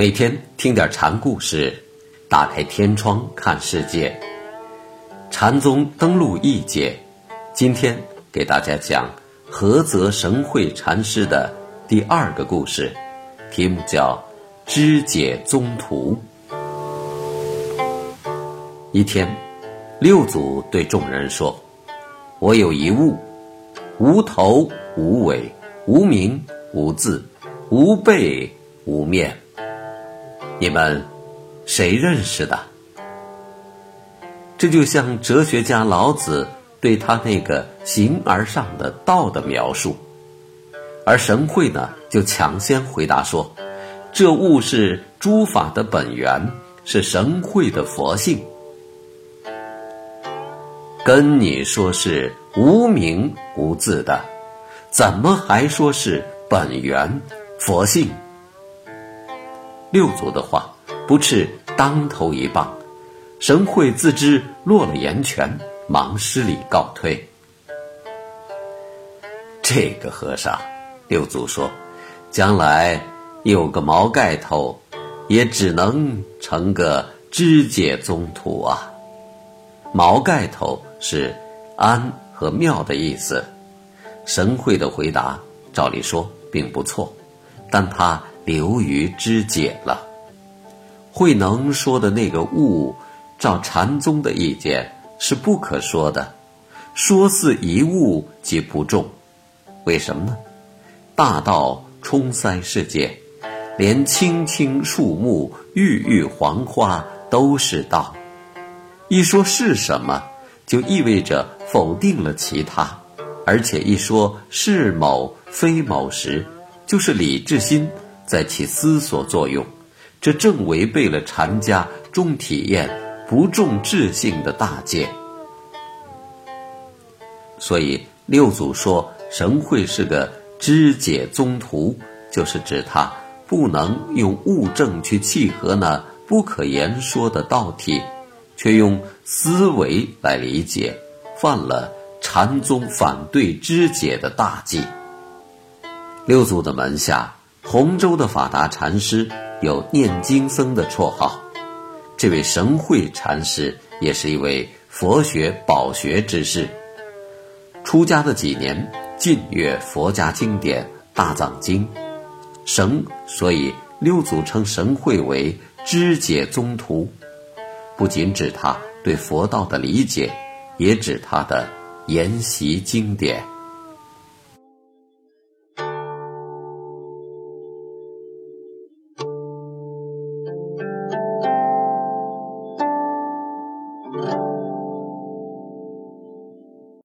每天听点禅故事，打开天窗看世界。禅宗登陆一节，今天给大家讲菏泽神会禅师的第二个故事，题目叫《肢解宗徒》。一天，六祖对众人说：“我有一物，无头无尾，无名无字，无背无面。”你们谁认识的？这就像哲学家老子对他那个形而上的道的描述，而神会呢就抢先回答说：“这物是诸法的本源，是神会的佛性。”跟你说是无名无字的，怎么还说是本源佛性？六祖的话不啻当头一棒，神会自知落了言权，忙施礼告退。这个和尚，六祖说，将来有个毛盖头，也只能成个肢解宗徒啊。毛盖头是安和妙的意思。神会的回答，照理说并不错，但他。流于肢解了。慧能说的那个物，照禅宗的意见是不可说的，说似一物即不中。为什么呢？大道冲塞世界，连青青树木、郁郁黄花都是道。一说是什么，就意味着否定了其他，而且一说是某非某时，就是理智心。在起思索作用，这正违背了禅家重体验不重智性的大戒。所以六祖说神会是个知解宗徒，就是指他不能用物证去契合那不可言说的道体，却用思维来理解，犯了禅宗反对知解的大忌。六祖的门下。洪州的法达禅师有念经僧的绰号，这位神会禅师也是一位佛学饱学之士。出家的几年，尽阅佛家经典《大藏经》，神，所以六祖称神会为知解宗徒，不仅指他对佛道的理解，也指他的研习经典。